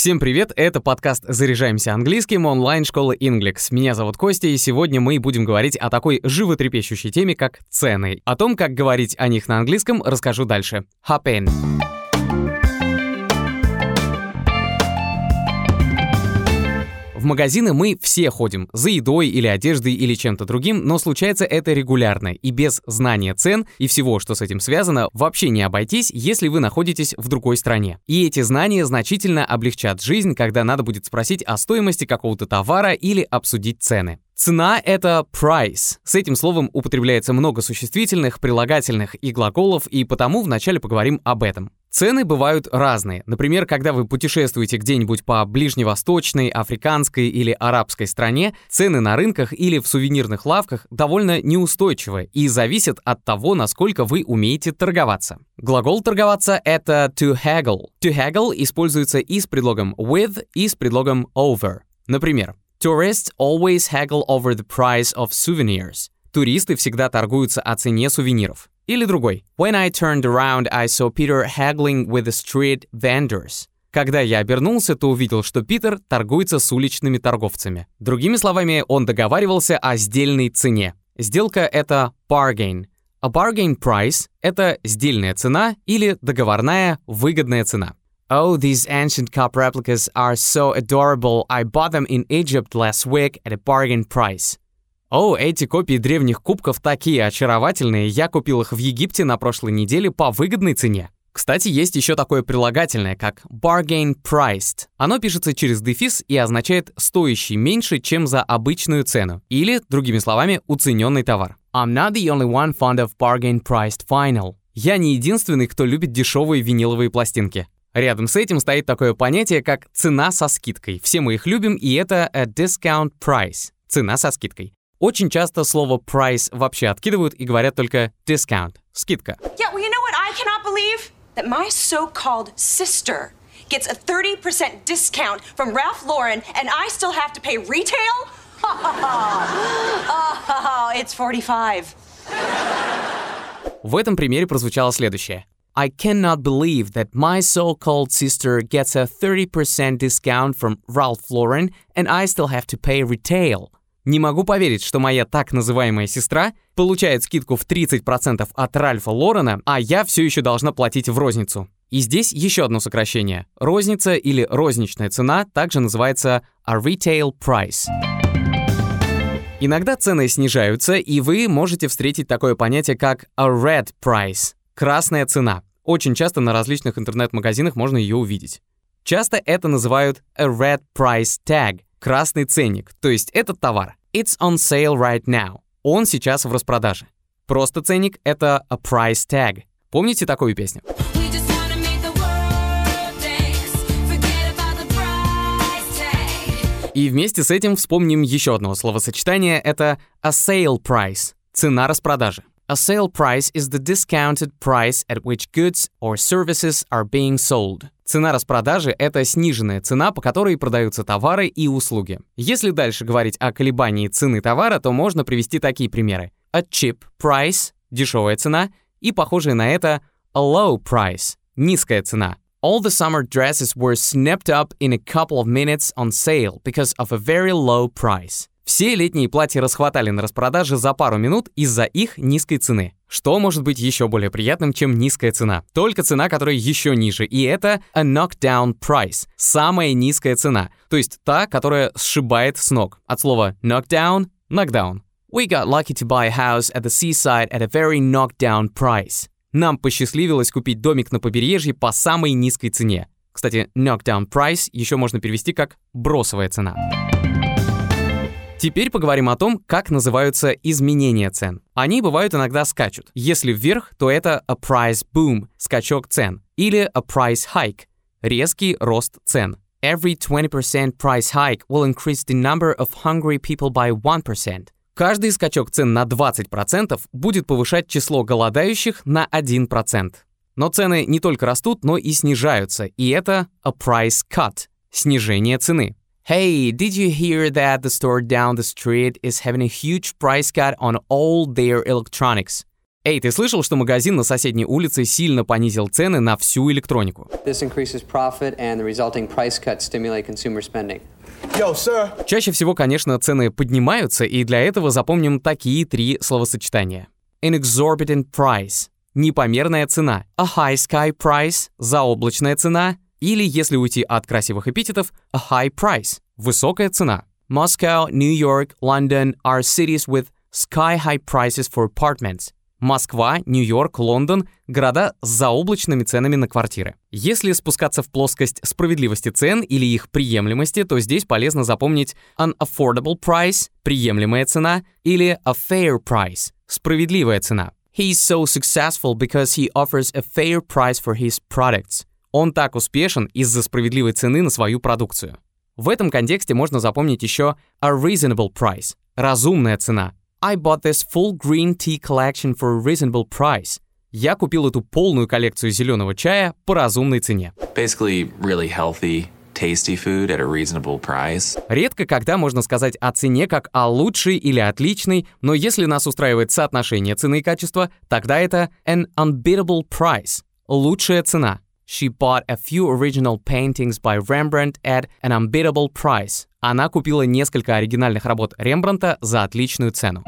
Всем привет, это подкаст «Заряжаемся английским» онлайн-школы Inglix. Меня зовут Костя, и сегодня мы будем говорить о такой животрепещущей теме, как цены. О том, как говорить о них на английском, расскажу дальше. Hop В магазины мы все ходим, за едой или одеждой или чем-то другим, но случается это регулярно, и без знания цен и всего, что с этим связано, вообще не обойтись, если вы находитесь в другой стране. И эти знания значительно облегчат жизнь, когда надо будет спросить о стоимости какого-то товара или обсудить цены. Цена — это price. С этим словом употребляется много существительных, прилагательных и глаголов, и потому вначале поговорим об этом. Цены бывают разные. Например, когда вы путешествуете где-нибудь по ближневосточной, африканской или арабской стране, цены на рынках или в сувенирных лавках довольно неустойчивы и зависят от того, насколько вы умеете торговаться. Глагол торговаться — это to haggle. To haggle используется и с предлогом with, и с предлогом over. Например, Tourists always haggle over the price of souvenirs. Туристы всегда торгуются о цене сувениров. Или другой. When I turned around, I saw Peter haggling with the street vendors. Когда я обернулся, то увидел, что Питер торгуется с уличными торговцами. Другими словами, он договаривался о сдельной цене. Сделка — это bargain. A bargain price — это сдельная цена или договорная выгодная цена. Oh, these ancient cup replicas are so adorable. I bought them in Egypt last week at a bargain price. О, эти копии древних кубков такие очаровательные. Я купил их в Египте на прошлой неделе по выгодной цене. Кстати, есть еще такое прилагательное, как bargain priced. Оно пишется через дефис и означает стоящий меньше, чем за обычную цену. Или, другими словами, уцененный товар. I'm not the only one fond of bargain priced vinyl. Я не единственный, кто любит дешевые виниловые пластинки. Рядом с этим стоит такое понятие, как цена со скидкой. Все мы их любим, и это a discount price. Цена со скидкой. Очень часто слово price вообще откидывают и говорят только discount. Скидка. Yeah, well, you know what I cannot believe? That my so-called sister gets a 30% discount from Ralph Lauren and I still have to pay retail? oh, it's 45. В этом примере прозвучало следующее. I cannot believe that my so-called sister gets a 30% discount from Ralph Lauren and I still have to pay retail. Не могу поверить, что моя так называемая сестра получает скидку в 30% от Ральфа Лорена, а я все еще должна платить в розницу. И здесь еще одно сокращение. Розница или розничная цена также называется a retail price. Иногда цены снижаются, и вы можете встретить такое понятие, как a red price – красная цена. Очень часто на различных интернет-магазинах можно ее увидеть. Часто это называют a red price tag – красный ценник, то есть этот товар. It's on sale right now. Он сейчас в распродаже. Просто ценник — это a price tag. Помните такую песню? И вместе с этим вспомним еще одно словосочетание — это a sale price — цена распродажи. A sale price is the discounted price at which goods or services are being sold. Цена распродажи — это сниженная цена, по которой продаются товары и услуги. Если дальше говорить о колебании цены товара, то можно привести такие примеры. A cheap price — дешевая цена, и похожее на это a low price — низкая цена. All the summer dresses were snapped up in a couple of minutes on sale because of a very low price. Все летние платья расхватали на распродаже за пару минут из-за их низкой цены. Что может быть еще более приятным, чем низкая цена? Только цена, которая еще ниже, и это a knockdown price, самая низкая цена, то есть та, которая сшибает с ног. От слова knockdown — knockdown. We got lucky to buy a house at the seaside at a very knockdown price. Нам посчастливилось купить домик на побережье по самой низкой цене. Кстати, knockdown price еще можно перевести как бросовая цена. Теперь поговорим о том, как называются изменения цен. Они бывают иногда скачут. Если вверх, то это a price boom, скачок цен, или a price hike, резкий рост цен. Every 20% price hike will increase the number of hungry people by 1%. Каждый скачок цен на 20% будет повышать число голодающих на 1%. Но цены не только растут, но и снижаются, и это a price cut – снижение цены. Hey, did you hear that the store down the street is having a huge price cut on all their electronics? Эй, ты слышал, что магазин на соседней улице сильно понизил цены на всю электронику? This increases profit and the resulting price cuts stimulate consumer spending. Yo, sir. Чаще всего, конечно, цены поднимаются, и для этого запомним такие три словосочетания. An exorbitant price – непомерная цена. A high sky price – заоблачная цена. Или, если уйти от красивых эпитетов, a high price – высокая цена. Moscow, New York, London are cities with sky-high prices for apartments. Москва, Нью-Йорк, Лондон — города с заоблачными ценами на квартиры. Если спускаться в плоскость справедливости цен или их приемлемости, то здесь полезно запомнить an affordable price — приемлемая цена, или a fair price — справедливая цена. He is so successful because he offers a fair price for his products. Он так успешен из-за справедливой цены на свою продукцию. В этом контексте можно запомнить еще a reasonable price — разумная цена. I bought this full green tea collection for a reasonable price. Я купил эту полную коллекцию зеленого чая по разумной цене. Basically, really healthy, tasty food at a reasonable price. Редко когда можно сказать о цене как о лучшей или отличной, но если нас устраивает соотношение цены и качества, тогда это an unbeatable price – лучшая цена. She bought a few original paintings by Rembrandt at an unbeatable price. Она купила несколько оригинальных работ Рембранта за отличную цену.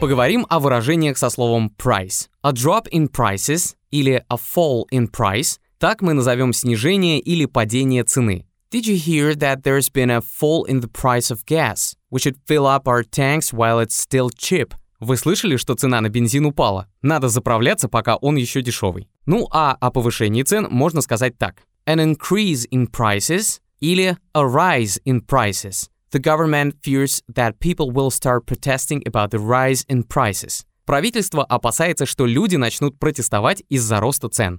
Поговорим о выражениях со словом price. A drop in prices или a fall in price – так мы назовем снижение или падение цены. Did you hear that there's been a fall in the price of gas? We should fill up our tanks while it's still cheap. Вы слышали, что цена на бензин упала? Надо заправляться, пока он еще дешевый. Ну а о повышении цен можно сказать так. An increase in prices или a rise in prices. The government fears that people will start protesting about the rise in prices. Правительство опасается, что люди начнут протестовать из-за роста цен.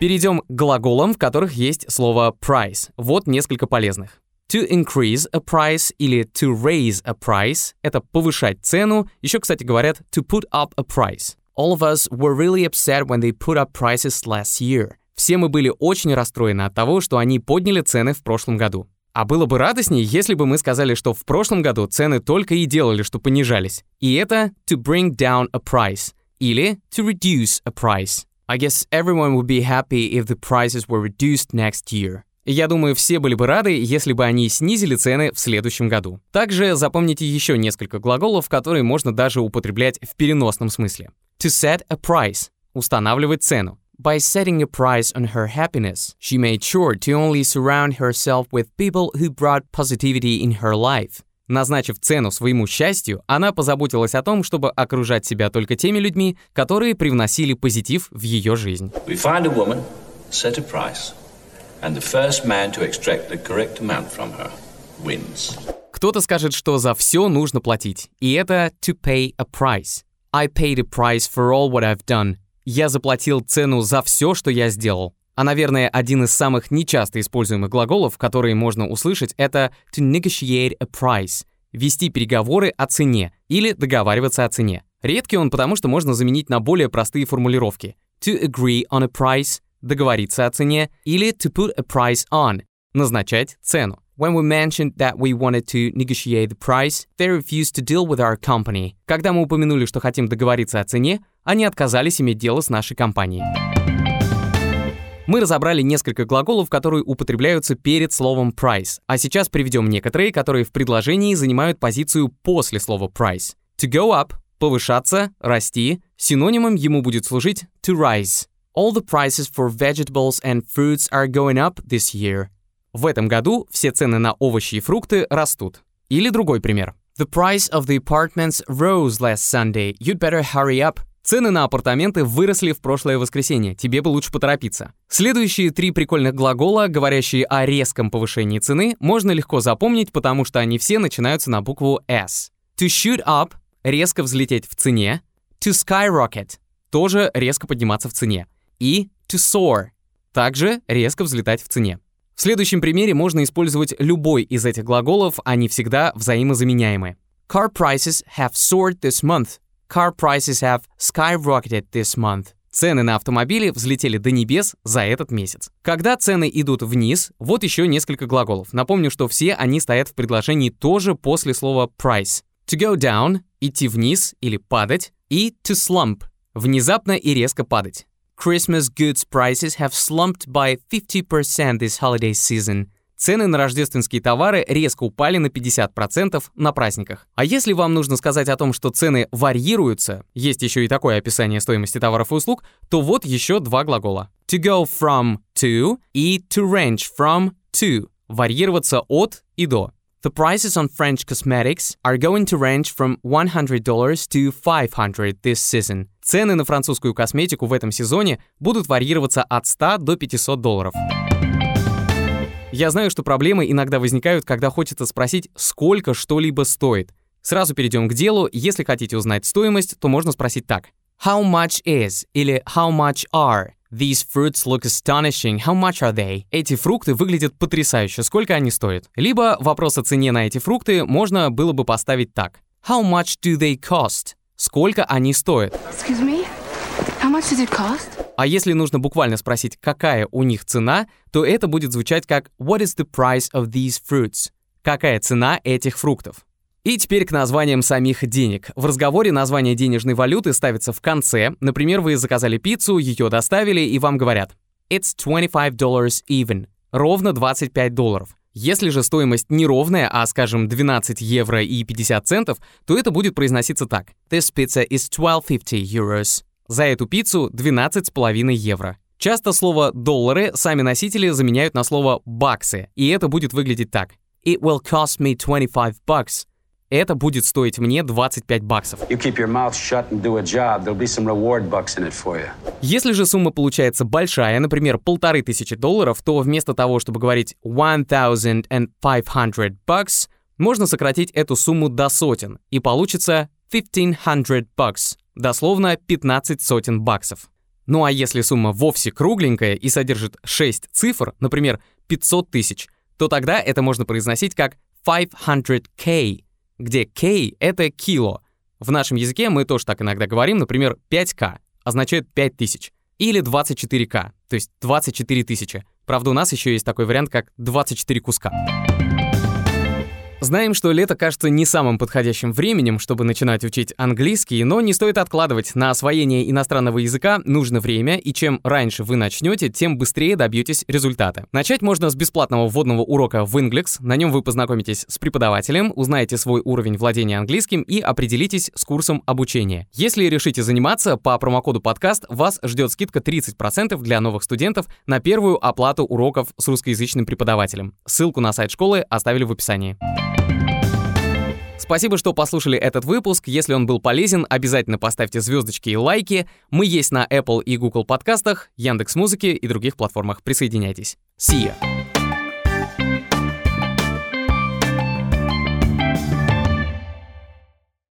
Перейдем к глаголам, в которых есть слово price. Вот несколько полезных. To increase a price или to raise a price — это повышать цену. Еще, кстати, говорят to put up a price. All of us were really upset when they put up prices last year. Все мы были очень расстроены от того, что они подняли цены в прошлом году. А было бы радостнее, если бы мы сказали, что в прошлом году цены только и делали, что понижались. И это to bring down a price или to reduce a price. I guess everyone would be happy if the prices were reduced next year. Я думаю, все были бы рады, если бы они снизили цены в следующем году. Также запомните еще несколько глаголов, которые можно даже употреблять в переносном смысле. To set a price – устанавливать цену. By setting a price on her happiness, she made sure to only surround herself with people who brought positivity in her life. Назначив цену своему счастью, она позаботилась о том, чтобы окружать себя только теми людьми, которые привносили позитив в ее жизнь. We find a woman, set a price, and the first man to extract the correct amount from her wins. Кто-то скажет, что за все нужно платить, и это to pay a price. I paid a price for all what I've done. Я заплатил цену за все, что я сделал. А, наверное, один из самых нечасто используемых глаголов, которые можно услышать, это to negotiate a price — вести переговоры о цене или договариваться о цене. Редкий он потому, что можно заменить на более простые формулировки. To agree on a price — договориться о цене, или to put a price on — назначать цену. When we mentioned that we wanted to negotiate the price, they refused to deal with our company. Когда мы упомянули, что хотим договориться о цене, они отказались иметь дело с нашей компанией. Мы разобрали несколько глаголов, которые употребляются перед словом price, а сейчас приведем некоторые, которые в предложении занимают позицию после слова price. To go up — повышаться, расти, синонимом ему будет служить to rise. All the prices for vegetables and fruits are going up this year. В этом году все цены на овощи и фрукты растут. Или другой пример. The price of the apartments rose last Sunday. You'd better hurry up. Цены на апартаменты выросли в прошлое воскресенье, тебе бы лучше поторопиться. Следующие три прикольных глагола, говорящие о резком повышении цены, можно легко запомнить, потому что они все начинаются на букву S. To shoot up — резко взлететь в цене. To skyrocket — тоже резко подниматься в цене. И to soar — также резко взлетать в цене. В следующем примере можно использовать любой из этих глаголов, они всегда взаимозаменяемы. Car prices have soared this month. Car prices have skyrocketed this month. Цены на автомобили взлетели до небес за этот месяц. Когда цены идут вниз, вот еще несколько глаголов. Напомню, что все они стоят в предложении тоже после слова price. To go down идти вниз или падать, и to slump – внезапно и резко падать. Christmas goods prices have slumped by 50% this holiday season. Цены на рождественские товары резко упали на 50% на праздниках. А если вам нужно сказать о том, что цены варьируются, есть еще и такое описание стоимости товаров и услуг, то вот еще два глагола. To go from to и to range from to. Варьироваться от и до. The prices on French cosmetics are going to range from $100 to $500 this season. Цены на французскую косметику в этом сезоне будут варьироваться от 100 до 500 долларов. Я знаю, что проблемы иногда возникают, когда хочется спросить, сколько что-либо стоит. Сразу перейдем к делу. Если хотите узнать стоимость, то можно спросить так. How much is или how much are? These fruits look astonishing. How much are they? Эти фрукты выглядят потрясающе. Сколько они стоят? Либо вопрос о цене на эти фрукты можно было бы поставить так. How much do they cost? Сколько они стоят? А если нужно буквально спросить, какая у них цена, то это будет звучать как What is the price of these fruits? Какая цена этих фруктов? И теперь к названиям самих денег. В разговоре название денежной валюты ставится в конце. Например, вы заказали пиццу, ее доставили, и вам говорят «It's $25 even» — ровно 25 долларов. Если же стоимость неровная, а, скажем, 12 евро и 50 центов, то это будет произноситься так. This pizza is 12.50 euros. За эту пиццу 12,5 евро. Часто слово «доллары» сами носители заменяют на слово «баксы», и это будет выглядеть так. It will cost me 25 bucks это будет стоить мне 25 баксов. Если же сумма получается большая, например, полторы тысячи долларов, то вместо того, чтобы говорить 1500 bucks, можно сократить эту сумму до сотен, и получится 1500 bucks, дословно 15 сотен баксов. Ну а если сумма вовсе кругленькая и содержит 6 цифр, например, 500 тысяч, то тогда это можно произносить как 500k, где K — это кило. В нашем языке мы тоже так иногда говорим, например, 5К означает 5000. Или 24К, то есть 24 тысячи. Правда, у нас еще есть такой вариант, как 24 куска. Знаем, что лето кажется не самым подходящим временем, чтобы начинать учить английский, но не стоит откладывать. На освоение иностранного языка нужно время, и чем раньше вы начнете, тем быстрее добьетесь результата. Начать можно с бесплатного вводного урока в Inglex. На нем вы познакомитесь с преподавателем, узнаете свой уровень владения английским и определитесь с курсом обучения. Если решите заниматься, по промокоду подкаст вас ждет скидка 30% для новых студентов на первую оплату уроков с русскоязычным преподавателем. Ссылку на сайт школы оставили в описании. Спасибо, что послушали этот выпуск. Если он был полезен, обязательно поставьте звездочки и лайки. Мы есть на Apple и Google подкастах, Яндекс Музыке и других платформах. Присоединяйтесь. See ya!